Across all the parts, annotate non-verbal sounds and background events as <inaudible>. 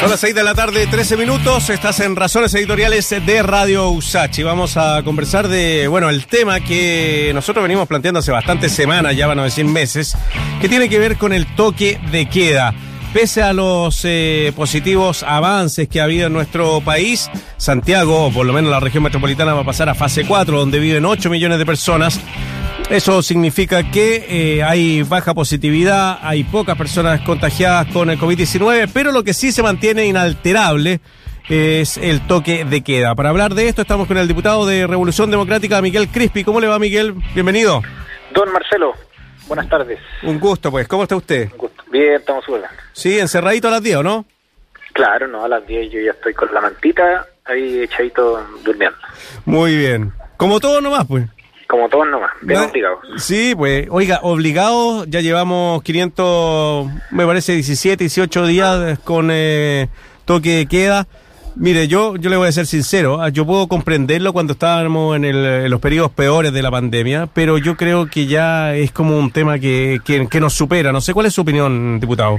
Son las 6 de la tarde, 13 minutos. Estás en Razones Editoriales de Radio Usachi. Vamos a conversar de, bueno, el tema que nosotros venimos planteando hace bastantes semanas, ya van a decir meses, que tiene que ver con el toque de queda. Pese a los eh, positivos avances que ha habido en nuestro país, Santiago, por lo menos la región metropolitana, va a pasar a fase 4, donde viven 8 millones de personas. Eso significa que eh, hay baja positividad, hay pocas personas contagiadas con el COVID-19, pero lo que sí se mantiene inalterable es el toque de queda. Para hablar de esto estamos con el diputado de Revolución Democrática, Miguel Crispi. ¿Cómo le va, Miguel? Bienvenido. Don Marcelo, buenas tardes. Un gusto, pues. ¿Cómo está usted? Un gusto. Bien, estamos súper. Sí, encerradito a las 10, ¿o no? Claro, no, a las 10 yo ya estoy con la mantita ahí echadito durmiendo. Muy bien. Como todo nomás, pues. Como todos nomás, bien obligados. Sí, pues, oiga, obligados, ya llevamos 500, me parece 17, 18 días con eh, toque de queda. Mire, yo, yo le voy a ser sincero, ah, yo puedo comprenderlo cuando estábamos en, el, en, los periodos peores de la pandemia, pero yo creo que ya es como un tema que, que, que nos supera. No sé cuál es su opinión, diputado.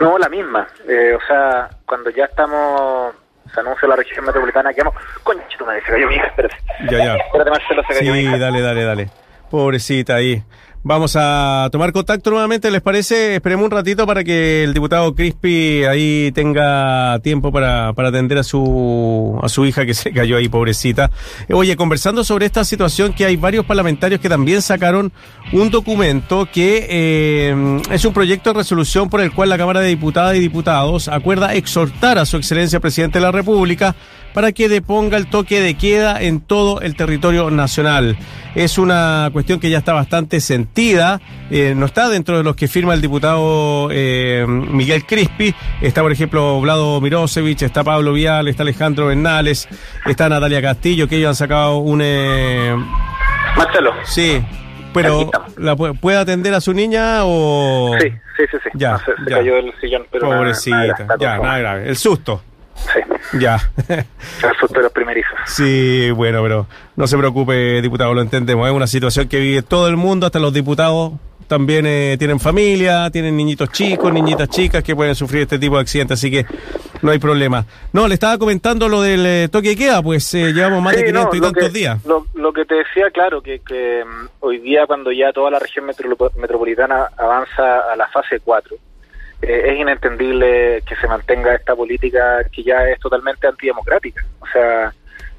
No, la misma. Eh, o sea, cuando ya estamos se anuncia la región metropolitana que vamos. Conchito, madre, se cayó mi hija, espérate. Ya, ya. Espérate, Marcelo, se cayó sí, mi hija. dale, dale, dale. Pobrecita ahí. Vamos a tomar contacto nuevamente, ¿les parece? Esperemos un ratito para que el diputado Crispi ahí tenga tiempo para, para atender a su, a su hija que se cayó ahí, pobrecita. Oye, conversando sobre esta situación, que hay varios parlamentarios que también sacaron un documento que eh, es un proyecto de resolución por el cual la Cámara de Diputadas y Diputados acuerda exhortar a su excelencia presidente de la República para que deponga el toque de queda en todo el territorio nacional. Es una cuestión que ya está bastante sentida, eh, no está dentro de los que firma el diputado eh, Miguel Crispi, está por ejemplo Vlado Mirosevich, está Pablo Vial, está Alejandro Bernales, está Natalia Castillo, que ellos han sacado un... Eh... Marcelo. Sí, pero ¿la puede atender a su niña o...? Sí, sí, sí, sí. Ya, No, se, se ya. cayó del sillón, pero Pobrecita, nada ya, nada grave. El susto, Sí, ya. <laughs> susto de los primerizos. Sí, bueno, pero no se preocupe, diputado, lo entendemos. Es una situación que vive todo el mundo, hasta los diputados también eh, tienen familia, tienen niñitos chicos, niñitas chicas que pueden sufrir este tipo de accidentes, así que no hay problema. No, le estaba comentando lo del eh, toque de queda, pues eh, llevamos más de Sí, 500 y tantos que, días. Lo, lo que te decía, claro, que, que mm, hoy día cuando ya toda la región metro- metropolitana avanza a la fase 4, eh, es inentendible que se mantenga esta política que ya es totalmente antidemocrática. O sea,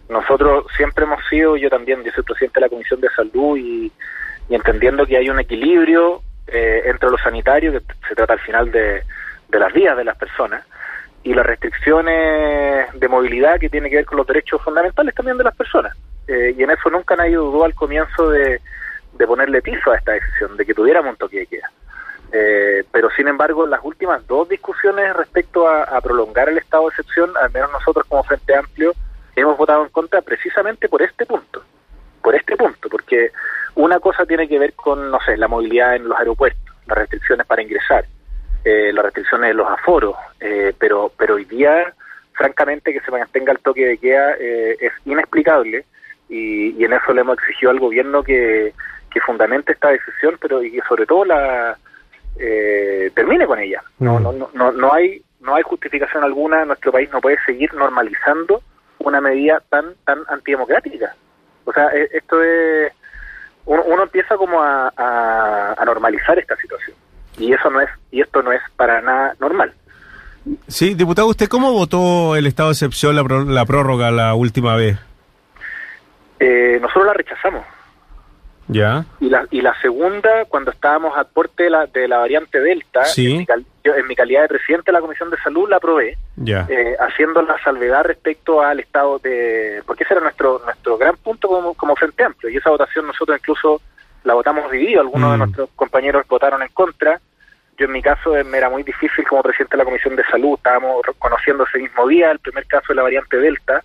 nosotros siempre hemos sido, yo también, yo soy presidente de la Comisión de Salud y, entendiendo que hay un equilibrio eh, entre lo sanitario, que se trata al final de, las vidas de las personas, y las restricciones de movilidad que tiene que ver con los derechos fundamentales también de las personas. Eh, y en eso nunca nadie dudó al comienzo de, de ponerle piso a esta decisión, de que tuviéramos un toque de queda. Eh, pero sin embargo, las últimas dos discusiones respecto a, prolongar el estado de excepción, al menos nosotros como Frente Amplio, hemos votado en contra precisamente por este punto. Por este punto, porque una cosa tiene que ver con, no sé, la movilidad en los aeropuertos, las restricciones para ingresar, eh, las restricciones de los aforos, eh, pero, pero hoy día, francamente, que se mantenga el toque de queda eh, es inexplicable y, y en eso le hemos exigido al gobierno que, que fundamente esta decisión, pero y sobre todo la eh, termine con ella. No, Mm. no, no, no, no hay no hay justificación alguna. Nuestro país no puede seguir normalizando una medida tan tan antidemocrática. O sea, e- esto es uno, uno empieza como a, a, a normalizar esta situación y eso no es y esto no es para nada normal. Sí, diputado, ¿usted cómo votó el estado de excepción, la, la prórroga la última vez? Eh, nosotros la rechazamos Ya. y la y la segunda cuando estábamos al porte de la, de la variante delta Sí. en, mi cal- yo, en mi calidad de presidente de la comisión de salud la aprobé Ya. eh, haciendo la salvedad respecto al estado de... Porque ese era nuestro nuestro gran punto como, como Frente Amplio, y esa votación nosotros incluso la votamos dividido, algunos de Mm. nuestros compañeros votaron en contra, yo en mi caso eh, me era muy difícil como presidente de la Comisión de Salud, estábamos conociendo ese mismo día el primer caso de la variante Delta,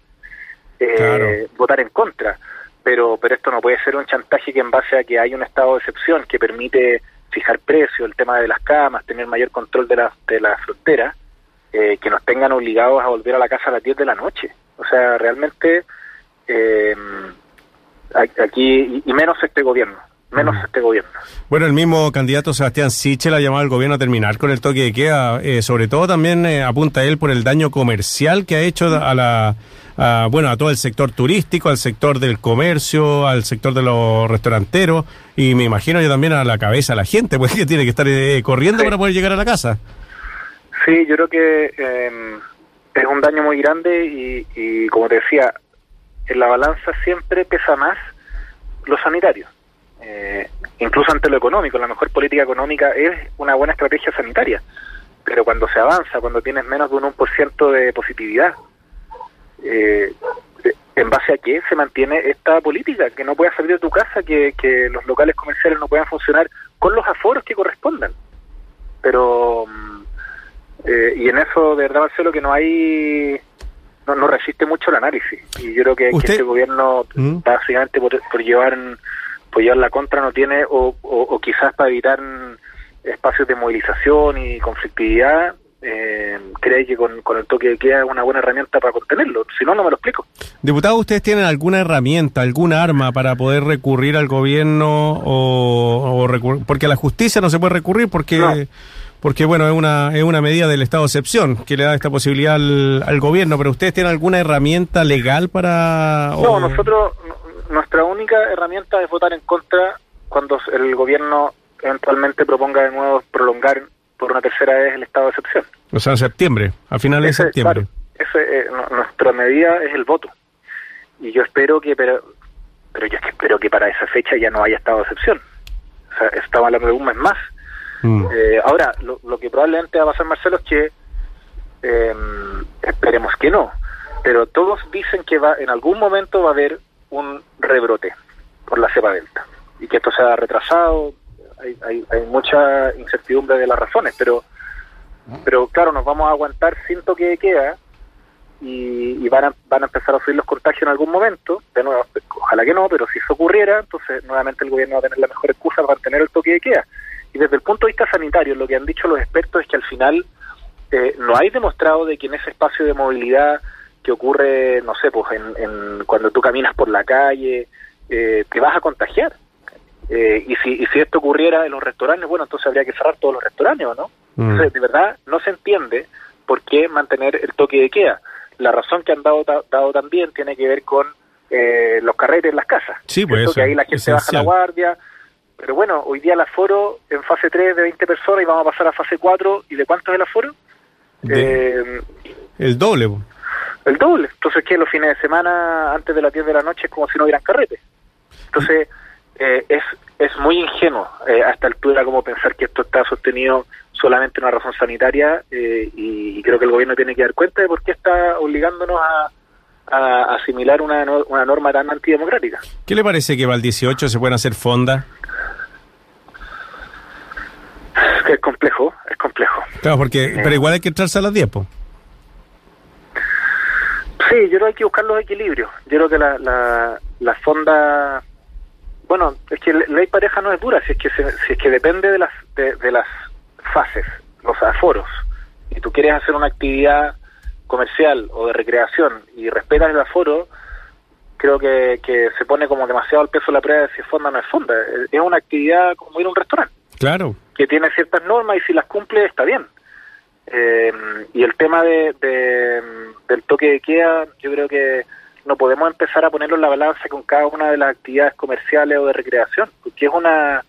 eh, Claro. votar en contra, pero pero esto no puede ser un chantaje que en base a que hay un estado de excepción que permite fijar precio, el tema de las camas, tener mayor control de la, de la frontera, eh, que nos tengan obligados a volver a la casa a las 10 de la noche. O sea, realmente eh, aquí, y menos este gobierno, menos este gobierno. Bueno, el mismo candidato Sebastián Sichel ha llamado al gobierno a terminar con el toque de queda, eh, sobre todo también eh, apunta él por el daño comercial que ha hecho a la a, bueno, a todo el sector turístico, al sector del comercio, al sector de los restauranteros y me imagino yo también a la cabeza a la gente, pues <laughs> que tiene que estar eh, corriendo Sí. para poder llegar a la casa. Sí, yo creo que eh, es un daño muy grande y, y, como te decía, en la balanza siempre pesa más lo sanitario. Eh, incluso ante lo económico, la mejor política económica es una buena estrategia sanitaria. Pero cuando se avanza, cuando tienes menos de un 1% de positividad, eh, ¿en base a qué se mantiene esta política? Que no puedas salir de tu casa, que, que los locales comerciales no puedan funcionar con los aforos que correspondan. Pero, mm, eh, y en eso, de verdad, Marcelo, que no hay, no, no resiste mucho el análisis. Y yo creo que, este gobierno, ¿Mm? básicamente por, por llevar por llevar la contra, no tiene, o, o, o quizás para evitar espacios de movilización y conflictividad, eh, cree que con, con el toque de queda es una buena herramienta para contenerlo. Si no, no me lo explico. Diputado, ¿ustedes tienen alguna herramienta, alguna arma para poder recurrir al gobierno o, o porque a la justicia no se puede recurrir porque No. porque bueno, es una es una medida del estado de excepción que le da esta posibilidad al, al gobierno, pero ustedes tienen alguna herramienta legal para No, o- nosotros, nuestra única herramienta es votar en contra cuando el gobierno eventualmente proponga de nuevo prolongar por una tercera vez el estado de excepción. o sea, en septiembre, a finales Ese, de septiembre. claro, ese, eh, nu- nuestra medida es el voto. Y yo espero que, pero, pero yo es que espero que para esa fecha ya no haya estado de excepción. O sea, estamos hablando de un mes más. Mm. Eh, ahora, lo, lo que probablemente va a pasar, Marcelo, es que eh, esperemos que no, pero todos dicen que va en algún momento va a haber un rebrote por la cepa delta y que esto se ha retrasado. Hay, hay, hay mucha incertidumbre de las razones, pero pero claro, nos vamos a aguantar sin toque de queda y, y van, a, van a empezar a subir los contagios en algún momento. De nuevo, ojalá que no, pero si eso ocurriera, entonces nuevamente el gobierno va a tener la mejor excusa para mantener el toque de queda. Y desde el punto de vista sanitario, lo que han dicho los expertos es que al final eh, no hay demostrado de que en ese espacio de movilidad que ocurre, no sé, pues en, en cuando tú caminas por la calle, eh, te vas a contagiar. Eh, y, si, y si esto ocurriera en los restaurantes, bueno, entonces habría que cerrar todos los restaurantes, ¿o ¿no? Mm. Entonces, de verdad, no se entiende por qué mantener el toque de queda. La razón que han dado, ta- dado también tiene que ver con eh, los carretes en las casas. Sí, pues eso, Que ahí la gente baja la guardia. Pero bueno, hoy día el aforo en fase 3 de 20 personas y vamos a pasar a fase 4. ¿Y de cuánto es el aforo? De- Eh, el doble. El doble. Entonces, que los fines de semana, antes de las 10 de la noche, es como si no hubieran carrete. Entonces, eh, es, es muy ingenuo eh, a esta altura como pensar que esto está sostenido solamente en una razón sanitaria eh, y, y creo que el gobierno tiene que dar cuenta de por qué está obligándonos a, a asimilar una, una norma tan antidemocrática. ¿Qué le parece que para el 18 se pueden hacer fondas? Es complejo, es complejo. Claro, porque pero igual hay que entrarse a las 10, po. Sí, yo creo que hay que buscar los equilibrios. Yo creo que la, la, la fonda, bueno, es que la ley pareja no es dura, si es que se- si es que depende de las de, de las fases, los aforos. Y tú quieres hacer una actividad comercial o de recreación y respetas el aforo, creo que, que se pone como demasiado al peso la prueba de si es fonda o no es fonda. Es una actividad como ir a un restaurante Claro. que tiene ciertas normas y si las cumple está bien. Eh, y el tema de, de- del toque de queda, yo creo que no podemos empezar a ponerlo en la balanza con cada una de las actividades comerciales o de recreación, porque es una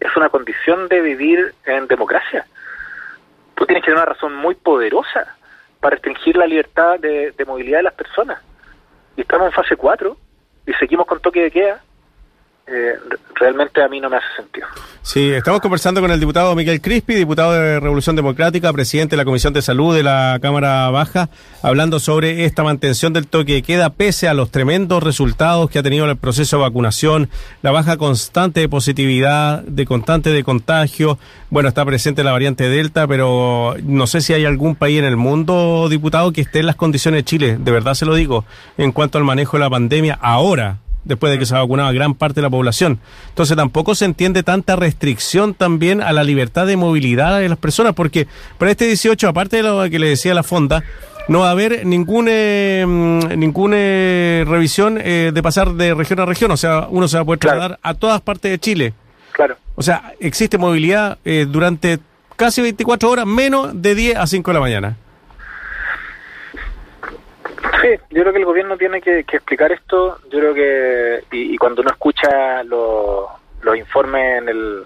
es una condición de vivir en democracia. Tú tienes que tener una razón muy poderosa para restringir la libertad de, de movilidad de las personas. Y estamos en fase 4 y seguimos con toque de queda. Eh, re- realmente a mí no me hace sentido. Sí, estamos conversando con el diputado Miguel Crispi, diputado de Revolución Democrática, presidente de la Comisión de Salud de la Cámara Baja, hablando sobre esta mantención del toque de queda pese a los tremendos resultados que ha tenido el proceso de vacunación, la baja constante de positividad, de constante de contagio. Bueno, está presente la variante Delta, pero no sé si hay algún país en el mundo, diputado, que esté en las condiciones de Chile, de verdad se lo digo, en cuanto al manejo de la pandemia ahora después de que se ha vacunado a gran parte de la población. Entonces tampoco se entiende tanta restricción también a la libertad de movilidad de las personas, porque para este 18, aparte de lo que le decía la fonda, no va a haber ningún, eh, mm, ninguna eh, revisión eh, de pasar de región a región, o sea, uno se va a poder Claro. trasladar a todas partes de Chile. Claro. O sea, existe movilidad eh, durante casi 24 horas, menos de 10 a 5 de la mañana. Sí, yo creo que el gobierno tiene que, que explicar esto. Yo creo que, y, y cuando uno escucha lo- los informes en el,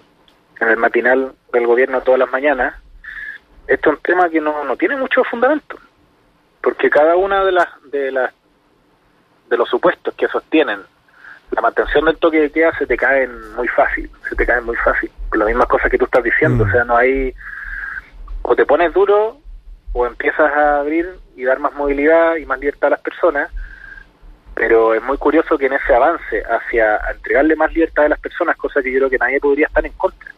en el matinal del gobierno todas las mañanas, este es un tema que no, no tiene mucho fundamento. Porque cada una de las, de las de los supuestos que sostienen la mantención del toque de queda se te caen muy fácil, se te caen muy fácil. Las mismas cosas que tú estás diciendo, Mm. o sea, no hay o te pones duro o empiezas a abrir y dar más movilidad y más libertad a las personas, pero es muy curioso que en ese avance hacia entregarle más libertad a las personas, cosa que yo creo que nadie podría estar en contra.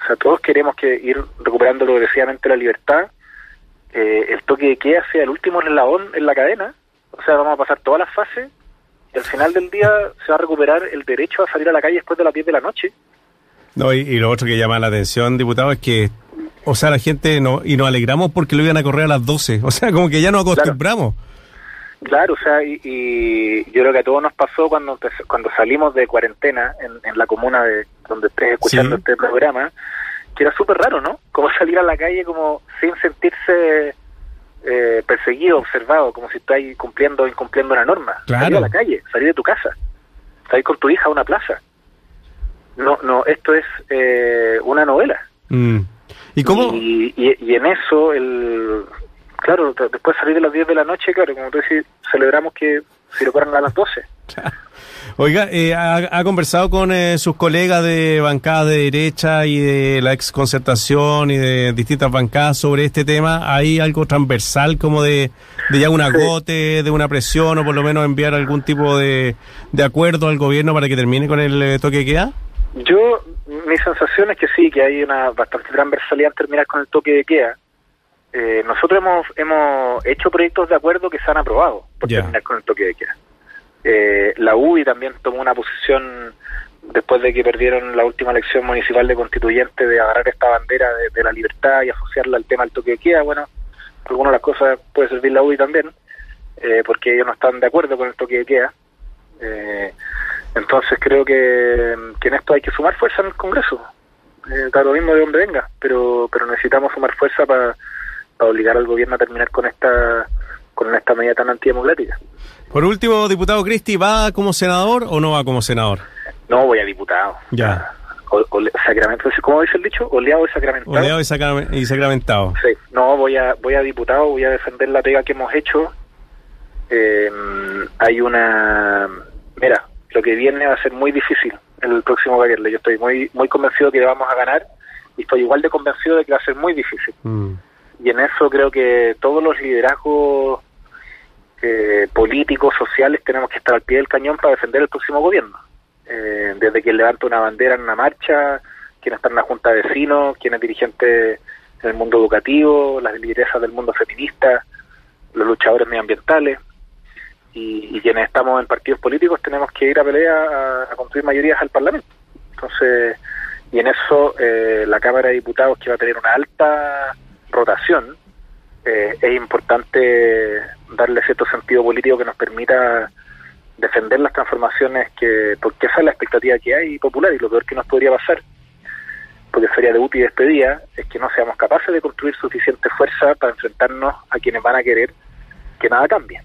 O sea, todos queremos que ir recuperando progresivamente la libertad, eh, el toque de queda sea el último eslabón en la cadena, o sea, vamos a pasar todas las fases y al final del día se va a recuperar el derecho a salir a la calle después de las 10 de la noche. No, y, y lo otro que llama la atención, diputado, es que, o sea, la gente no, y nos alegramos porque lo iban a correr a las 12. O sea, como que ya nos acostumbramos. Claro, o sea, y, y yo creo que a todos nos pasó cuando cuando salimos de cuarentena en, en la comuna de donde estés escuchando Sí. este programa, que era súper raro, ¿no? Como salir a la calle como sin sentirse eh, perseguido, observado, como si estás cumpliendo o incumpliendo una norma. Claro. Salir a la calle, salir de tu casa, salir con tu hija a una plaza. No, no, esto es eh, una novela. Mm. ¿Y cómo? Y, y- y en eso, el claro, después de salir de las 10 de la noche, claro, como tú decís, celebramos que si lo corran a las 12. <laughs> Oiga, eh, ha, ha conversado con eh, sus colegas de bancadas de derecha y de la ex concertación y de distintas bancadas sobre este tema. ¿Hay algo transversal como de, de ya un agote, de una presión o por lo menos enviar algún tipo de, de acuerdo al gobierno para que termine con el eh, toque de queda? Yo, mi sensación es que sí, que hay una bastante transversalidad en terminar con el toque de queda. Eh, nosotros hemos, hemos hecho proyectos de acuerdo que se han aprobado por terminar con el toque de queda. Eh, la UBI también tomó una posición después de que perdieron la última elección municipal de constituyente de agarrar esta bandera de, de la libertad y asociarla al tema del toque de queda. Bueno, algunas de las cosas puede servir la UBI también, eh, porque ellos no están de acuerdo con el toque de queda. Eh, entonces creo que, que en esto hay que sumar fuerza en el Congreso. Eh, da lo mismo de donde venga, pero pero necesitamos sumar fuerza para obligar al gobierno a terminar con esta con esta medida tan antidemocrática. Por último, diputado Cristi, ¿va como senador o no va como senador? No voy a diputado. Ya. O, sacramento, ¿cómo dice el dicho? Oleado y sacramentado. Oleado y, sacra- y sacramentado. Sí, no, voy a, voy a diputado, voy a defender la pega que hemos hecho. Eh, hay una... Mira, lo que viene va a ser muy difícil el próximo gobierno. Yo estoy muy muy convencido que vamos a ganar y estoy igual de convencido de que va a ser muy difícil. Mm. Y en eso creo que todos los liderazgos eh, políticos, sociales, tenemos que estar al pie del cañón para defender el próximo gobierno. Eh, desde quien levanta una bandera en una marcha, quien está en una junta de vecinos, quien es dirigente en el mundo educativo, las lideresas del mundo feminista, los luchadores medioambientales y, quienes estamos en partidos políticos tenemos que ir a pelea a, construir mayorías al Parlamento. Entonces, y en eso eh, la Cámara de Diputados que va a tener una alta rotación, eh, es importante darle cierto sentido político que nos permita defender las transformaciones que, porque esa es la expectativa que hay popular y lo peor que nos podría pasar, porque sería debut y despedida, es que no seamos capaces de construir suficiente fuerza para enfrentarnos a quienes van a querer que nada cambie.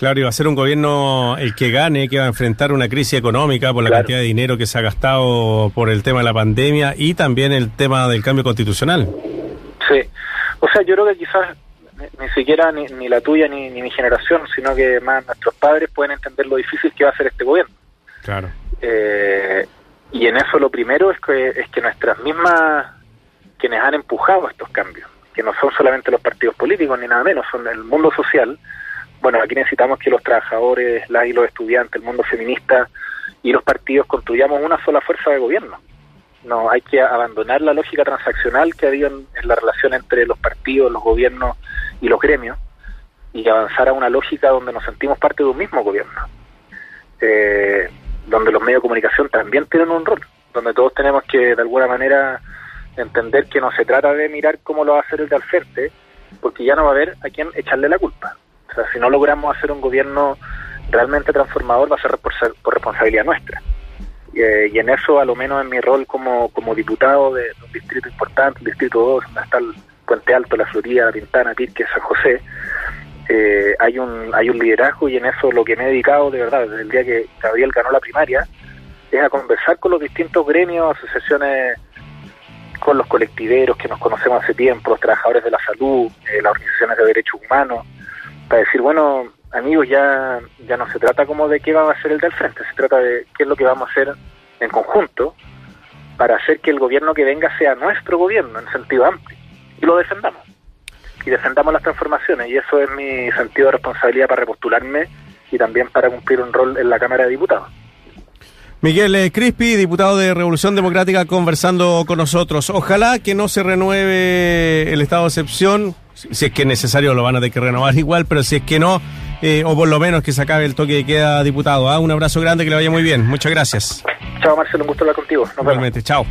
Claro, y va a ser un gobierno el que gane, que va a enfrentar una crisis económica por la Claro. cantidad de dinero que se ha gastado por el tema de la pandemia y también el tema del cambio constitucional. Sí, o sea, yo creo que quizás ni, siquiera ni, ni la tuya ni, ni mi generación, sino que más nuestros padres pueden entender lo difícil que va a ser este gobierno. Claro. Eh, y en eso lo primero es que, es que nuestras mismas, quienes han empujado estos cambios, que no son solamente los partidos políticos ni nada menos, son el mundo social, bueno, aquí necesitamos que los trabajadores, las y los estudiantes, el mundo feminista y los partidos construyamos una sola fuerza de gobierno. No, hay que abandonar la lógica transaccional que ha habido en, la relación entre los partidos, los gobiernos y los gremios y avanzar a una lógica donde nos sentimos parte de un mismo gobierno. Eh, donde los medios de comunicación también tienen un rol, donde todos tenemos que de alguna manera entender que no se trata de mirar cómo lo va a hacer el de al porque ya no va a haber a quién echarle la culpa. O sea, si no logramos hacer un gobierno realmente transformador, va a ser por, responsabilidad nuestra. Eh, y, en eso, a lo menos en mi rol como, como diputado de, un distrito importante, el distrito 2, donde está el Puente Alto, La Florida, La Pintana, Pirque, San José, eh, hay un hay un liderazgo y en eso lo que me he dedicado de verdad desde el día que Gabriel ganó la primaria es a conversar con los distintos gremios, asociaciones, con los colectiveros que nos conocemos hace tiempo, los trabajadores de la salud, eh, las organizaciones de derechos humanos, para decir, bueno, amigos, ya, ya no se trata como de qué va a hacer el del frente, se trata de qué es lo que vamos a hacer en conjunto para hacer que el gobierno que venga sea nuestro gobierno en sentido amplio y lo defendamos. Y defendamos las transformaciones y eso es mi sentido de responsabilidad para repostularme y también para cumplir un rol en la Cámara de Diputados. Miguel eh, Crispi, diputado de Revolución Democrática, conversando con nosotros. Ojalá que no se renueve el estado de excepción. Si es que es necesario, lo van a tener que renovar igual, pero si es que no, eh, o por lo menos que se acabe el toque de queda, diputado. ¿ah? Un abrazo grande, que le vaya muy bien. Muchas gracias. Chao, Marcelo, un gusto hablar contigo. Nos Igualmente, chao.